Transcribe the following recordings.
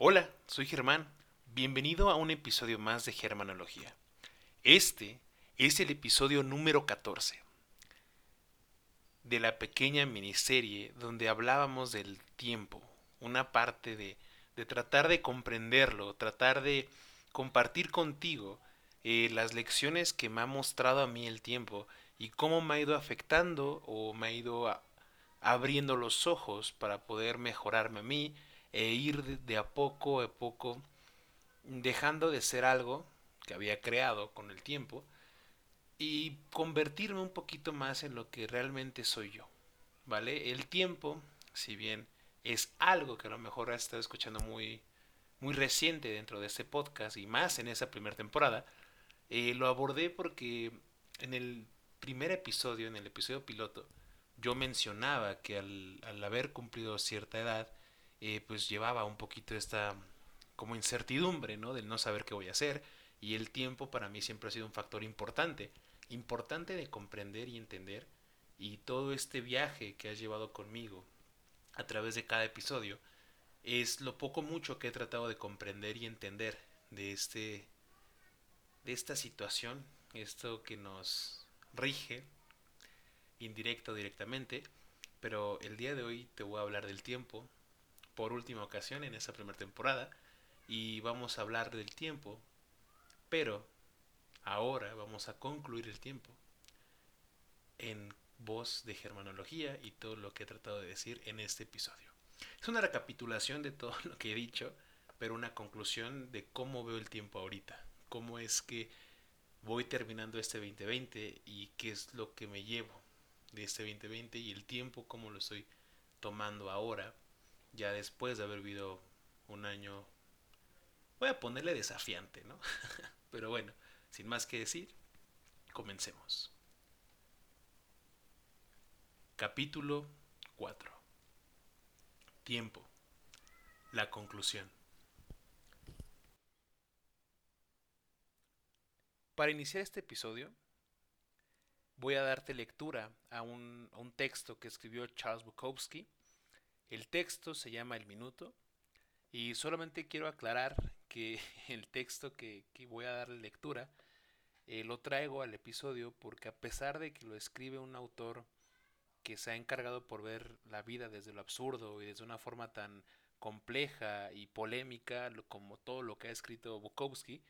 Hola, soy Germán. Bienvenido a un episodio más de Germanología. Este es el episodio número 14 de la pequeña miniserie donde hablábamos del tiempo, una parte de, de tratar de comprenderlo, tratar de compartir contigo eh, las lecciones que me ha mostrado a mí el tiempo y cómo me ha ido afectando o me ha ido abriendo los ojos para poder mejorarme a mí e ir de, a poco a poco dejando de ser algo que había creado con el tiempo y convertirme un poquito más en lo que realmente soy yo. ¿Vale? El tiempo, si bien es algo que a lo mejor has estado escuchando muy, muy reciente dentro de este podcast y más en esa primera temporada, eh, lo abordé porque en el primer episodio, en el episodio piloto, yo mencionaba que al, al haber cumplido cierta edad, eh, pues llevaba un poquito esta como incertidumbre, ¿no? Del no saber qué voy a hacer. Y el tiempo para mí siempre ha sido un factor importante. Importante de comprender y entender. Y todo este viaje que has llevado conmigo a través de cada episodio es lo poco mucho que he tratado de comprender y entender de este de esta situación, esto que nos rige indirecto o directamente, pero el día de hoy te voy a hablar del tiempo por última ocasión en esa primera temporada y vamos a hablar del tiempo, pero ahora vamos a concluir el tiempo en voz de germanología y todo lo que he tratado de decir en este episodio. Es una recapitulación de todo lo que he dicho, pero una conclusión de cómo veo el tiempo ahorita, cómo es que voy terminando este 2020 y qué es lo que me llevo de este 2020 y el tiempo, cómo lo estoy tomando ahora, ya después de haber vivido un año Voy a ponerle desafiante, ¿no? Pero bueno, sin más que decir, comencemos. Capítulo 4. Tiempo. La conclusión. Para iniciar este episodio, voy a darte lectura a un, a un texto que escribió Charles Bukowski. El texto se llama El Minuto y solamente quiero aclarar que el texto que, voy a darle lectura eh, lo traigo al episodio porque a pesar de que lo escribe un autor que se ha encargado por ver la vida desde lo absurdo y desde una forma tan compleja y polémica como todo lo que ha escrito Bukowski,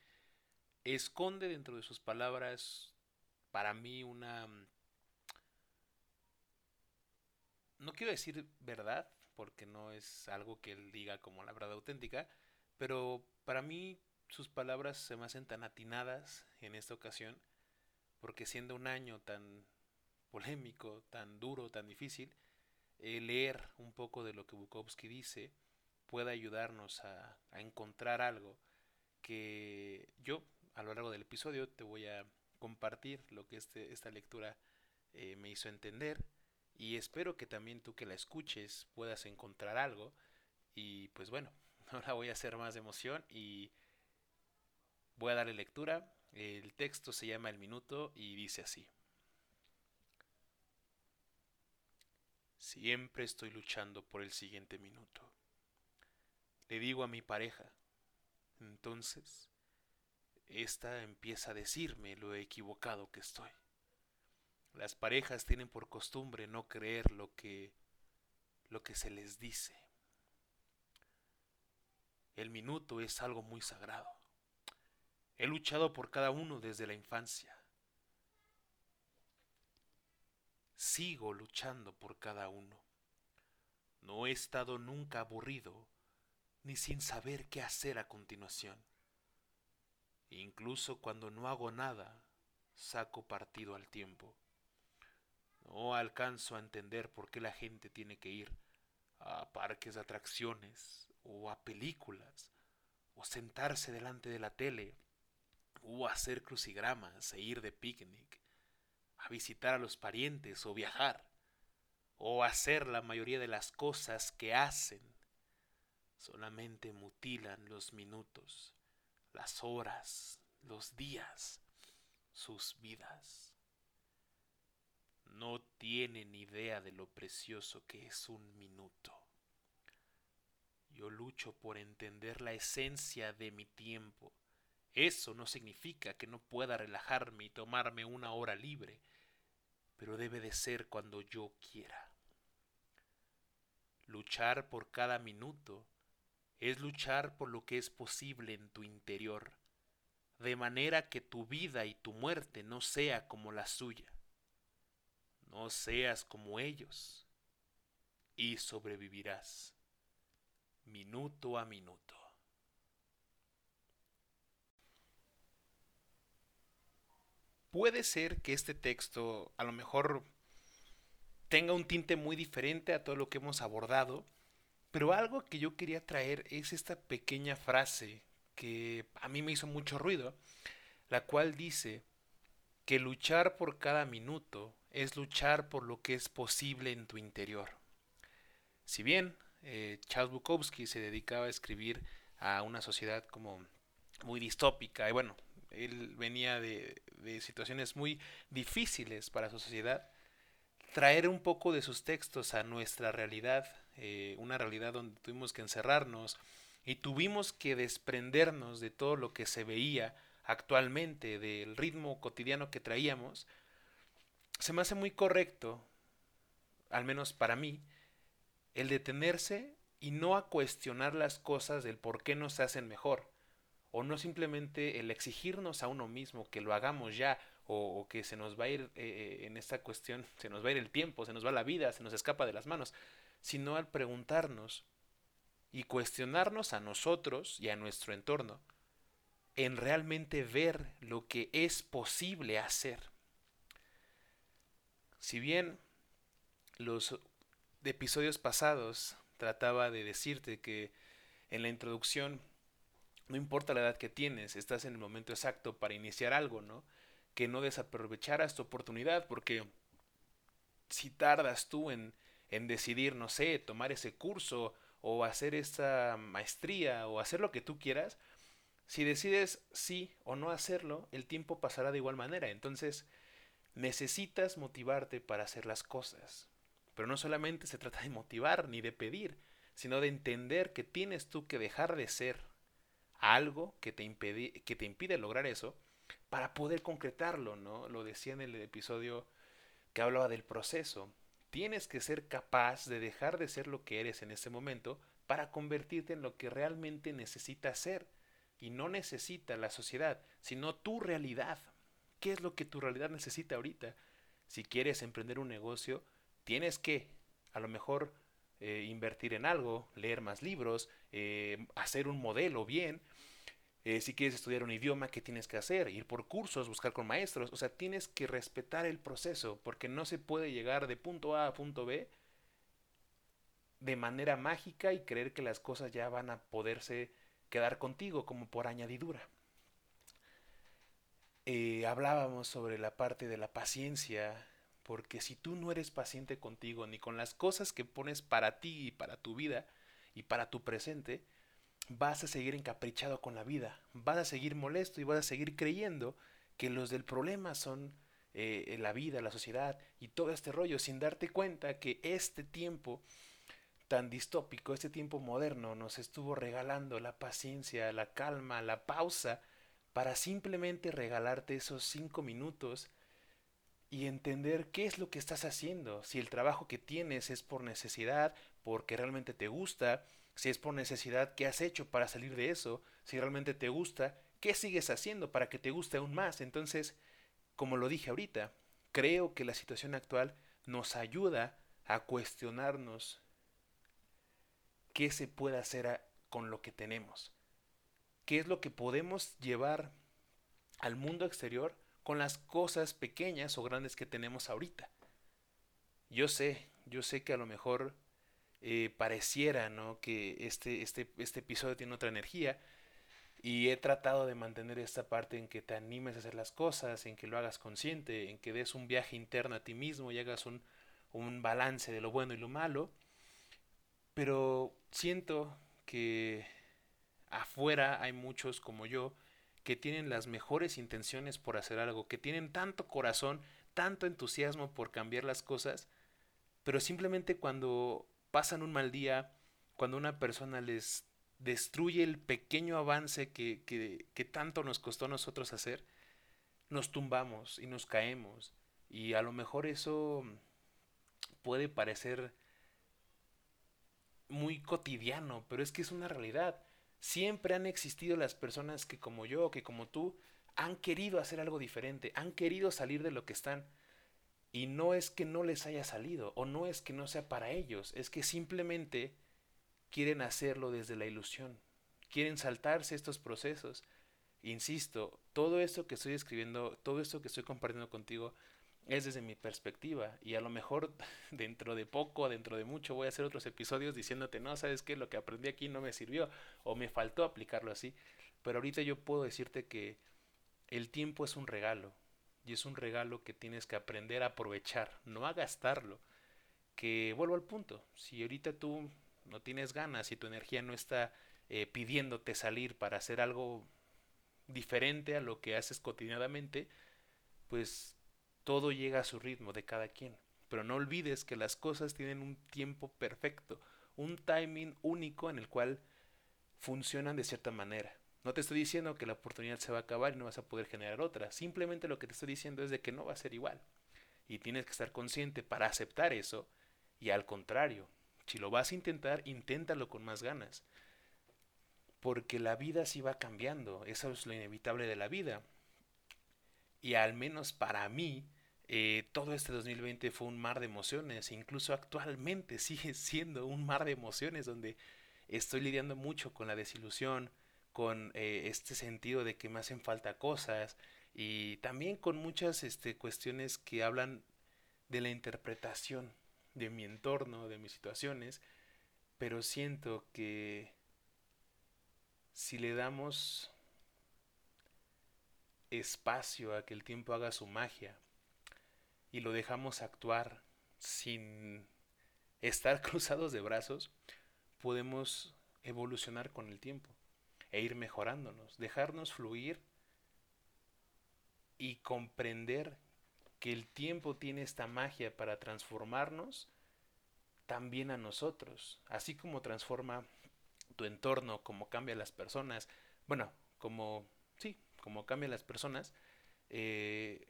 esconde dentro de sus palabras para mí una... No quiero decir verdad, porque no es algo que él diga como la verdad auténtica, pero para mí sus palabras se me hacen tan atinadas en esta ocasión, porque siendo un año tan polémico, tan duro, tan difícil, leer un poco de lo que Bukowski dice puede ayudarnos a, encontrar algo que yo a lo largo del episodio te voy a compartir lo que este, esta lectura eh, me hizo entender y espero que también tú que la escuches puedas encontrar algo y pues bueno, no la voy a hacer más de emoción y voy a darle lectura. El texto se llama El Minuto y dice así. Siempre estoy luchando por el siguiente minuto. Le digo a mi pareja, entonces, esta empieza a decirme lo equivocado que estoy. Las parejas tienen por costumbre no creer lo que lo que se les dice. El minuto es algo muy sagrado. He luchado por cada uno desde la infancia. Sigo luchando por cada uno. No he estado nunca aburrido ni sin saber qué hacer a continuación. Incluso cuando no hago nada, saco partido al tiempo. No alcanzo a entender por qué la gente tiene que ir a parques de atracciones o a películas o sentarse delante de la tele o hacer crucigramas e ir de picnic, a visitar a los parientes o viajar o hacer la mayoría de las cosas que hacen. Solamente mutilan los minutos, las horas, los días, sus vidas no tienen idea de lo precioso que es un minuto. Yo lucho por entender la esencia de mi tiempo. Eso no significa que no pueda relajarme y tomarme una hora libre, pero debe de ser cuando yo quiera. Luchar por cada minuto es luchar por lo que es posible en tu interior, de manera que tu vida y tu muerte no sea como la suya. No seas como ellos y sobrevivirás minuto a minuto. Puede ser que este texto a lo mejor tenga un tinte muy diferente a todo lo que hemos abordado, pero algo que yo quería traer es esta pequeña frase que a mí me hizo mucho ruido, la cual dice que luchar por cada minuto es luchar por lo que es posible en tu interior. Si bien eh, Charles Bukowski se dedicaba a escribir a una sociedad como muy distópica, y bueno, él venía de, situaciones muy difíciles para su sociedad, traer un poco de sus textos a nuestra realidad, eh, una realidad donde tuvimos que encerrarnos y tuvimos que desprendernos de todo lo que se veía actualmente, del ritmo cotidiano que traíamos, se me hace muy correcto, al menos para mí, el detenerse y no a cuestionar las cosas del por qué no se hacen mejor, o no simplemente el exigirnos a uno mismo que lo hagamos ya, o, que se nos va a ir eh, eh, en esta cuestión, se nos va a ir el tiempo, se nos va la vida, se nos escapa de las manos, sino al preguntarnos y cuestionarnos a nosotros y a nuestro entorno en realmente ver lo que es posible hacer. Si bien los episodios pasados trataba de decirte que en la introducción no importa la edad que tienes, estás en el momento exacto para iniciar algo, ¿no? Que no desaprovecharas tu oportunidad porque si tardas tú en, en decidir, no sé, tomar ese curso o hacer esta maestría o hacer lo que tú quieras, si decides sí o no hacerlo, el tiempo pasará de igual manera. Entonces, necesitas motivarte para hacer las cosas. Pero no solamente se trata de motivar ni de pedir, sino de entender que tienes tú que dejar de ser algo que te, impide, que te impide lograr eso para poder concretarlo, ¿no? Lo decía en el episodio que hablaba del proceso. Tienes que ser capaz de dejar de ser lo que eres en ese momento para convertirte en lo que realmente necesitas ser. Y no necesita la sociedad, sino tu realidad. ¿Qué es lo que tu realidad necesita ahorita? Si quieres emprender un negocio, tienes que, a lo mejor, eh, invertir en algo, leer más libros, eh, hacer un modelo bien. Eh, si quieres estudiar un idioma, ¿qué tienes que hacer? Ir por cursos, buscar con maestros. O sea, tienes que respetar el proceso porque no se puede llegar de punto A a punto B de manera mágica y creer que las cosas ya van a poderse quedar contigo como por añadidura. Hablábamos sobre la parte de la paciencia, porque si tú no eres paciente contigo ni con las cosas que pones para ti y para tu vida y para tu presente, vas a seguir encaprichado con la vida, vas a seguir molesto y vas a seguir creyendo que los del problema son eh, la vida, la sociedad y todo este rollo, sin darte cuenta que este tiempo tan distópico, este tiempo moderno nos estuvo regalando la paciencia, la calma, la pausa, para simplemente regalarte esos cinco minutos y entender qué es lo que estás haciendo, si el trabajo que tienes es por necesidad, porque realmente te gusta, si es por necesidad, qué has hecho para salir de eso, si realmente te gusta, qué sigues haciendo para que te guste aún más. Entonces, como lo dije ahorita, creo que la situación actual nos ayuda a cuestionarnos qué se puede hacer con lo que tenemos, qué es lo que podemos llevar al mundo exterior con las cosas pequeñas o grandes que tenemos ahorita. Yo sé, yo sé que a lo mejor eh, pareciera ¿no? que este, este, este episodio tiene otra energía y he tratado de mantener esta parte en que te animes a hacer las cosas, en que lo hagas consciente, en que des un viaje interno a ti mismo y hagas un, un balance de lo bueno y lo malo, pero siento que afuera hay muchos como yo que tienen las mejores intenciones por hacer algo, que tienen tanto corazón, tanto entusiasmo por cambiar las cosas, pero simplemente cuando pasan un mal día cuando una persona les destruye el pequeño avance que, que, que tanto nos costó a nosotros hacer, nos tumbamos y nos caemos. Y a lo mejor eso puede parecer muy cotidiano, pero es que es una realidad. Siempre han existido las personas que como yo, que como tú, han querido hacer algo diferente, han querido salir de lo que están. Y no es que no les haya salido, o no es que no sea para ellos, es que simplemente quieren hacerlo desde la ilusión, quieren saltarse estos procesos. Insisto, todo esto que estoy escribiendo, todo esto que estoy compartiendo contigo, es desde mi perspectiva y a lo mejor dentro de poco, dentro de mucho voy a hacer otros episodios diciéndote, no, sabes qué, lo que aprendí aquí no me sirvió o me faltó aplicarlo así, pero ahorita yo puedo decirte que el tiempo es un regalo y es un regalo que tienes que aprender a aprovechar, no a gastarlo, que vuelvo al punto, si ahorita tú no tienes ganas y tu energía no está eh, pidiéndote salir para hacer algo diferente a lo que haces cotidianamente, pues todo llega a su ritmo de cada quien. Pero no olvides que las cosas tienen un tiempo perfecto, un timing único en el cual funcionan de cierta manera. No te estoy diciendo que la oportunidad se va a acabar y no vas a poder generar otra. Simplemente lo que te estoy diciendo es de que no va a ser igual. Y tienes que estar consciente para aceptar eso. Y al contrario, si lo vas a intentar, inténtalo con más ganas. Porque la vida sí va cambiando. Eso es lo inevitable de la vida. Y al menos para mí, eh, todo este 2020 fue un mar de emociones, incluso actualmente sigue siendo un mar de emociones donde estoy lidiando mucho con la desilusión, con eh, este sentido de que me hacen falta cosas y también con muchas este, cuestiones que hablan de la interpretación de mi entorno, de mis situaciones, pero siento que si le damos espacio a que el tiempo haga su magia, y lo dejamos actuar sin estar cruzados de brazos, podemos evolucionar con el tiempo e ir mejorándonos, dejarnos fluir y comprender que el tiempo tiene esta magia para transformarnos también a nosotros, así como transforma tu entorno, como cambia las personas, bueno, como, sí, como cambia las personas, eh,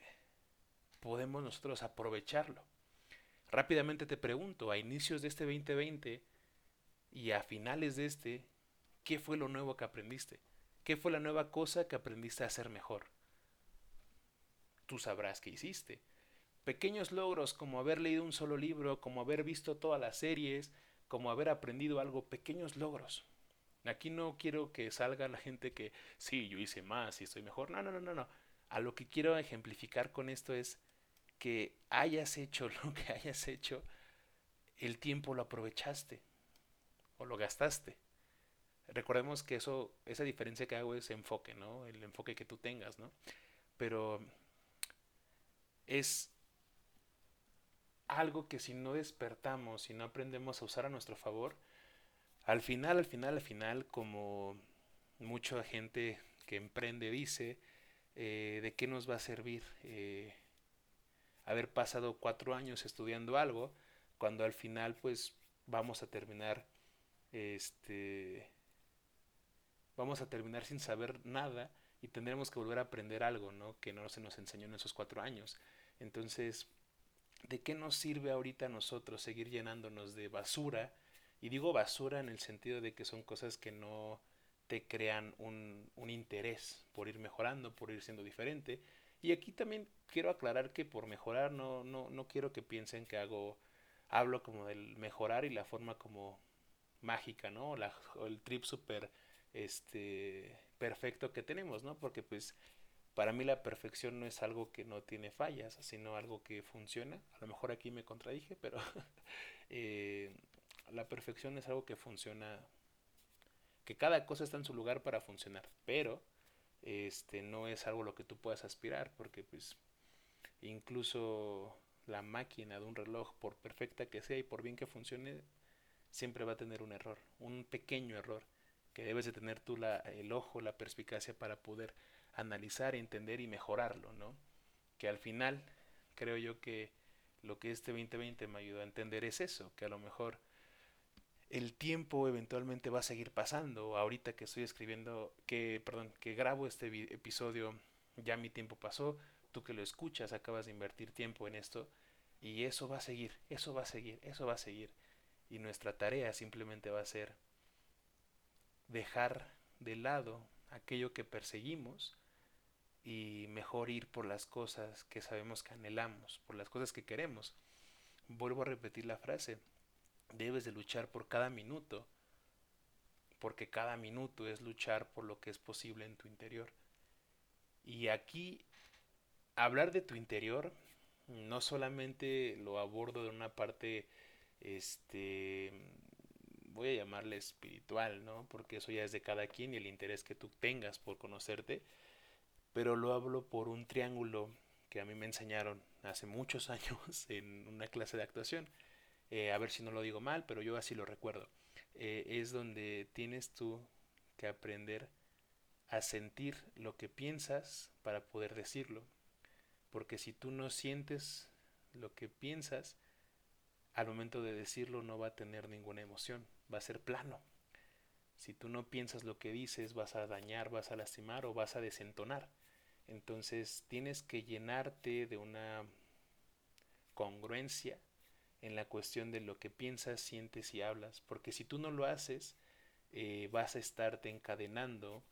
podemos nosotros aprovecharlo. Rápidamente te pregunto, a inicios de este 2020 y a finales de este, ¿qué fue lo nuevo que aprendiste? ¿Qué fue la nueva cosa que aprendiste a hacer mejor? Tú sabrás qué hiciste. Pequeños logros como haber leído un solo libro, como haber visto todas las series, como haber aprendido algo, pequeños logros. Aquí no quiero que salga la gente que, sí, yo hice más y estoy mejor. No, no, no, no, no. A lo que quiero ejemplificar con esto es que hayas hecho lo que hayas hecho, el tiempo lo aprovechaste o lo gastaste. Recordemos que eso, esa diferencia que hago es enfoque, ¿no? El enfoque que tú tengas, ¿no? Pero es algo que si no despertamos, si no aprendemos a usar a nuestro favor, al final, al final, al final, como mucha gente que emprende dice, eh, ¿de qué nos va a servir? Eh, haber pasado cuatro años estudiando algo, cuando al final pues vamos a terminar, este, vamos a terminar sin saber nada y tendremos que volver a aprender algo, ¿no? Que no se nos enseñó en esos cuatro años. Entonces, ¿de qué nos sirve ahorita a nosotros seguir llenándonos de basura? Y digo basura en el sentido de que son cosas que no te crean un, un interés por ir mejorando, por ir siendo diferente, y aquí también quiero aclarar que por mejorar no, no, no quiero que piensen que hago, hablo como del mejorar y la forma como mágica, ¿no? La, el trip super este perfecto que tenemos, ¿no? Porque pues para mí la perfección no es algo que no tiene fallas, sino algo que funciona. A lo mejor aquí me contradije, pero eh, la perfección es algo que funciona, que cada cosa está en su lugar para funcionar, pero este no es algo a lo que tú puedas aspirar porque pues incluso la máquina de un reloj por perfecta que sea y por bien que funcione siempre va a tener un error un pequeño error que debes de tener tú la, el ojo la perspicacia para poder analizar entender y mejorarlo no que al final creo yo que lo que este 2020 me ayudó a entender es eso que a lo mejor el tiempo eventualmente va a seguir pasando. Ahorita que estoy escribiendo, que, perdón, que grabo este episodio, ya mi tiempo pasó. Tú que lo escuchas, acabas de invertir tiempo en esto. Y eso va a seguir, eso va a seguir, eso va a seguir. Y nuestra tarea simplemente va a ser dejar de lado aquello que perseguimos y mejor ir por las cosas que sabemos que anhelamos, por las cosas que queremos. Vuelvo a repetir la frase, debes de luchar por cada minuto, porque cada minuto es luchar por lo que es posible en tu interior. Y aquí, hablar de tu interior, no solamente lo abordo de una parte, este, voy a llamarle espiritual, ¿no? Porque eso ya es de cada quien y el interés que tú tengas por conocerte, pero lo hablo por un triángulo que a mí me enseñaron hace muchos años en una clase de actuación. Eh, a ver si no lo digo mal, pero yo así lo recuerdo. Eh, es donde tienes tú que aprender a sentir lo que piensas para poder decirlo. Porque si tú no sientes lo que piensas, al momento de decirlo no va a tener ninguna emoción, va a ser plano. Si tú no piensas lo que dices, vas a dañar, vas a lastimar o vas a desentonar. Entonces tienes que llenarte de una congruencia en la cuestión de lo que piensas, sientes y hablas, porque si tú no lo haces, eh, vas a estarte encadenando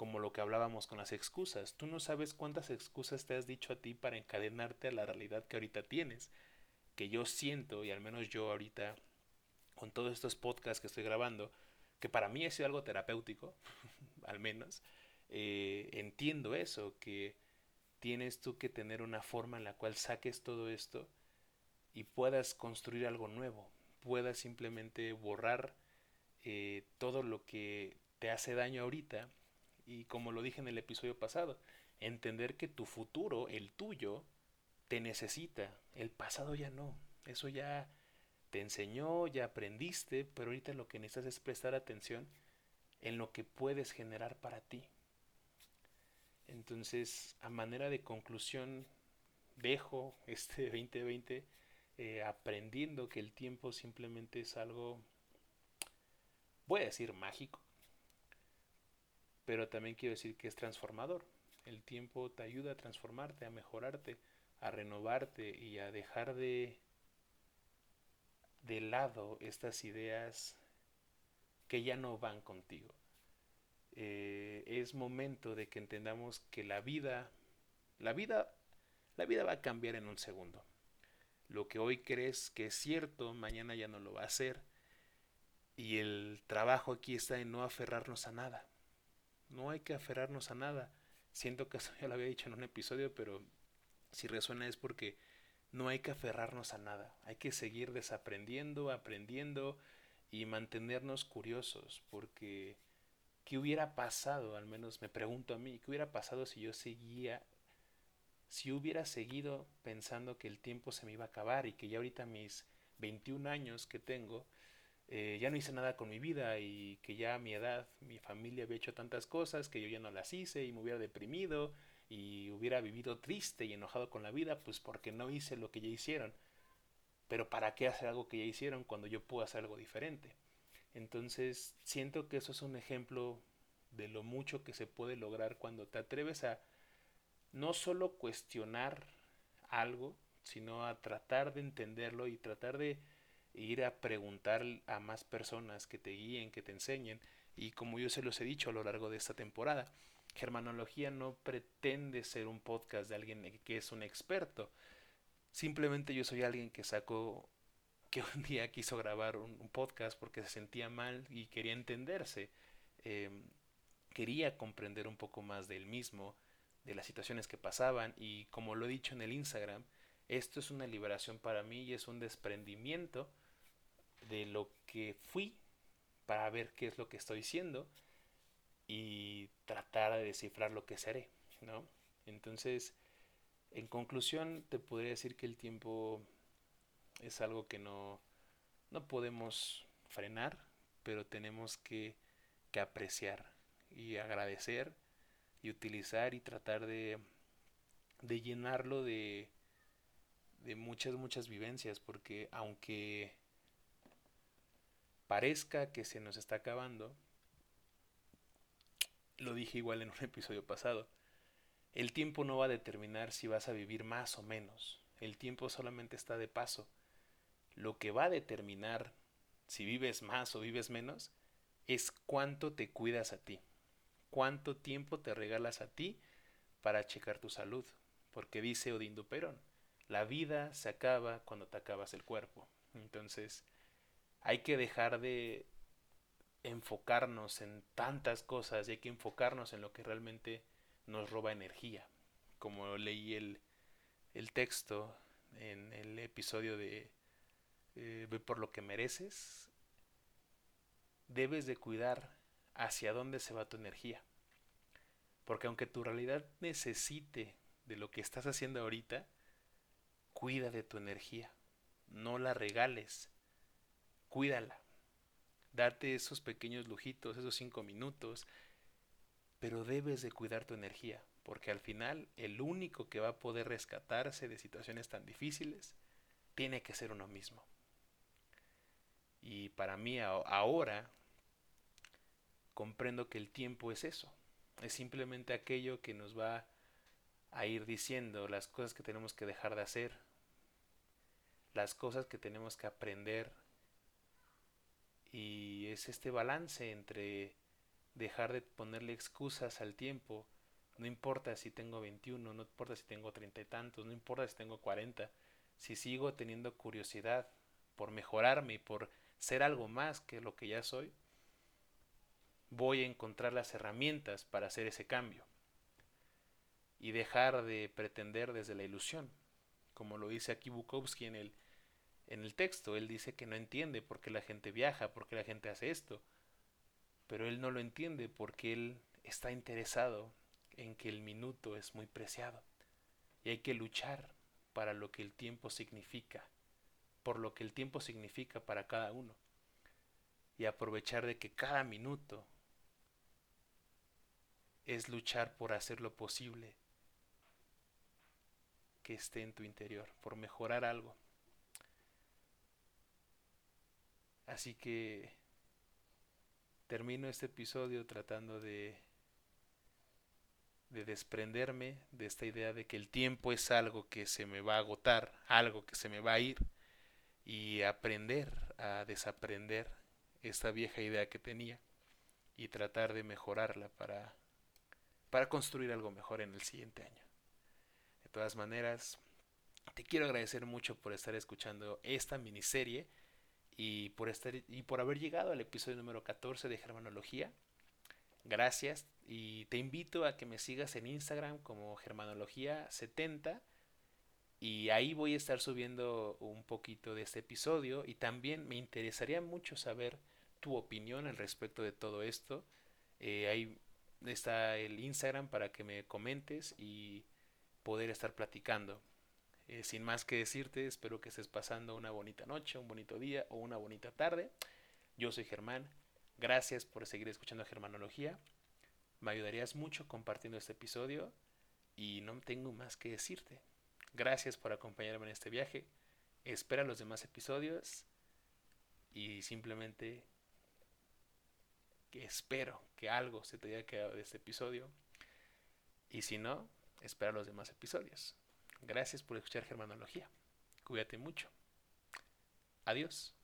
como lo que hablábamos con las excusas. Tú no sabes cuántas excusas te has dicho a ti para encadenarte a la realidad que ahorita tienes. Que yo siento, y al menos yo ahorita, con todos estos podcasts que estoy grabando, que para mí ha sido algo terapéutico, al menos, eh, entiendo eso, que tienes tú que tener una forma en la cual saques todo esto y puedas construir algo nuevo, puedas simplemente borrar eh, todo lo que te hace daño ahorita y como lo dije en el episodio pasado, entender que tu futuro, el tuyo, te necesita, el pasado ya no, eso ya te enseñó, ya aprendiste, pero ahorita lo que necesitas es prestar atención en lo que puedes generar para ti. Entonces, a manera de conclusión, dejo este 2020 eh, aprendiendo que el tiempo simplemente es algo, voy a decir mágico, pero también quiero decir que es transformador. El tiempo te ayuda a transformarte, a mejorarte, a renovarte y a dejar de de lado estas ideas que ya no van contigo. Eh, es momento de que entendamos que la vida, la vida, la vida va a cambiar en un segundo. Lo que hoy crees que es cierto, mañana ya no lo va a ser. Y el trabajo aquí está en no aferrarnos a nada. No hay que aferrarnos a nada. Siento que eso ya lo había dicho en un episodio, pero si resuena es porque no hay que aferrarnos a nada. Hay que seguir desaprendiendo, aprendiendo y mantenernos curiosos, porque ¿qué hubiera pasado? Al menos me pregunto a mí, ¿qué hubiera pasado si yo seguía, si hubiera seguido pensando que el tiempo se me iba a acabar y que ya ahorita mis 21 años que tengo, eh, ya no hice nada con mi vida y que ya a mi edad mi familia había hecho tantas cosas que yo ya no las hice y me hubiera deprimido y hubiera vivido triste y enojado con la vida, pues porque no hice lo que ya hicieron. Pero ¿para qué hacer algo que ya hicieron cuando yo puedo hacer algo diferente? Entonces siento que eso es un ejemplo de lo mucho que se puede lograr cuando te atreves a no solo cuestionar algo, sino a tratar de entenderlo y tratar de ir a preguntar a más personas que te guíen, que te enseñen. Y como yo se los he dicho a lo largo de esta temporada, Germanología no pretende ser un podcast de alguien que es un experto. Simplemente yo soy alguien que sacó, que un día quiso grabar un, podcast porque se sentía mal y quería entenderse. Em, quería comprender un poco más del mismo, de las situaciones que pasaban y como lo he dicho en el Instagram, esto es una liberación para mí y es un desprendimiento de lo que fui para ver qué es lo que estoy siendo y tratar de descifrar lo que seré, ¿no? Entonces, en conclusión, te podría decir que el tiempo es algo que no, no podemos frenar, pero tenemos que, que apreciar y agradecer y utilizar y tratar de, de llenarlo de, de muchas, muchas vivencias, porque aunque parezca que se nos está acabando, lo dije igual en un episodio pasado, el tiempo no va a determinar si vas a vivir más o menos, el tiempo solamente está de paso. Lo que va a determinar si vives más o vives menos es cuánto te cuidas a ti, cuánto tiempo te regalas a ti para checar tu salud, porque dice Odindo Perón, la vida se acaba cuando te acabas el cuerpo. Entonces, hay que dejar de enfocarnos en tantas cosas y hay que enfocarnos en lo que realmente nos roba energía. Como leí el, el texto en el episodio de eh, Ve por lo que mereces, debes de cuidar hacia dónde se va tu energía. Porque aunque tu realidad necesite de lo que estás haciendo ahorita, cuida de tu energía. No la regales. Cuídala. Date esos pequeños lujitos, esos cinco minutos. Pero debes de cuidar tu energía. Porque al final el único que va a poder rescatarse de situaciones tan difíciles tiene que ser uno mismo. Y para mí ahora comprendo que el tiempo es eso. Es simplemente aquello que nos va a ir diciendo las cosas que tenemos que dejar de hacer, las cosas que tenemos que aprender. Y es este balance entre dejar de ponerle excusas al tiempo. No importa si tengo 21, no importa si tengo treinta y tantos, no importa si tengo 40. Si sigo teniendo curiosidad por mejorarme y por ser algo más que lo que ya soy, voy a encontrar las herramientas para hacer ese cambio y dejar de pretender desde la ilusión, como lo dice aquí Bukowski en el, en el texto. Él dice que no entiende por qué la gente viaja, por qué la gente hace esto, pero él no lo entiende porque él está interesado en que el minuto es muy preciado y hay que luchar para lo que el tiempo significa, por lo que el tiempo significa para cada uno y aprovechar de que cada minuto es luchar por hacer lo posible que esté en tu interior, por mejorar algo. Así que termino este episodio tratando de de desprenderme de esta idea de que el tiempo es algo que se me va a agotar, algo que se me va a ir y aprender a desaprender esta vieja idea que tenía y tratar de mejorarla para para construir algo mejor en el siguiente año. De todas maneras, te quiero agradecer mucho por estar escuchando esta miniserie y por, estar, y por haber llegado al episodio número 14 de Germanología. Gracias y te invito a que me sigas en Instagram como Germanología70 y ahí voy a estar subiendo un poquito de este episodio y también me interesaría mucho saber tu opinión al respecto de todo esto. Eh, hay está el Instagram para que me comentes y poder estar platicando. Eh, sin más que decirte, espero que estés pasando una bonita noche, un bonito día o una bonita tarde. Yo soy Germán. Gracias por seguir escuchando Germanología. Me ayudarías mucho compartiendo este episodio y no tengo más que decirte. Gracias por acompañarme en este viaje. Espera los demás episodios y simplemente que espero que algo se te haya quedado de este episodio. Y si no, espera los demás episodios. Gracias por escuchar Germanología. Cuídate mucho. Adiós.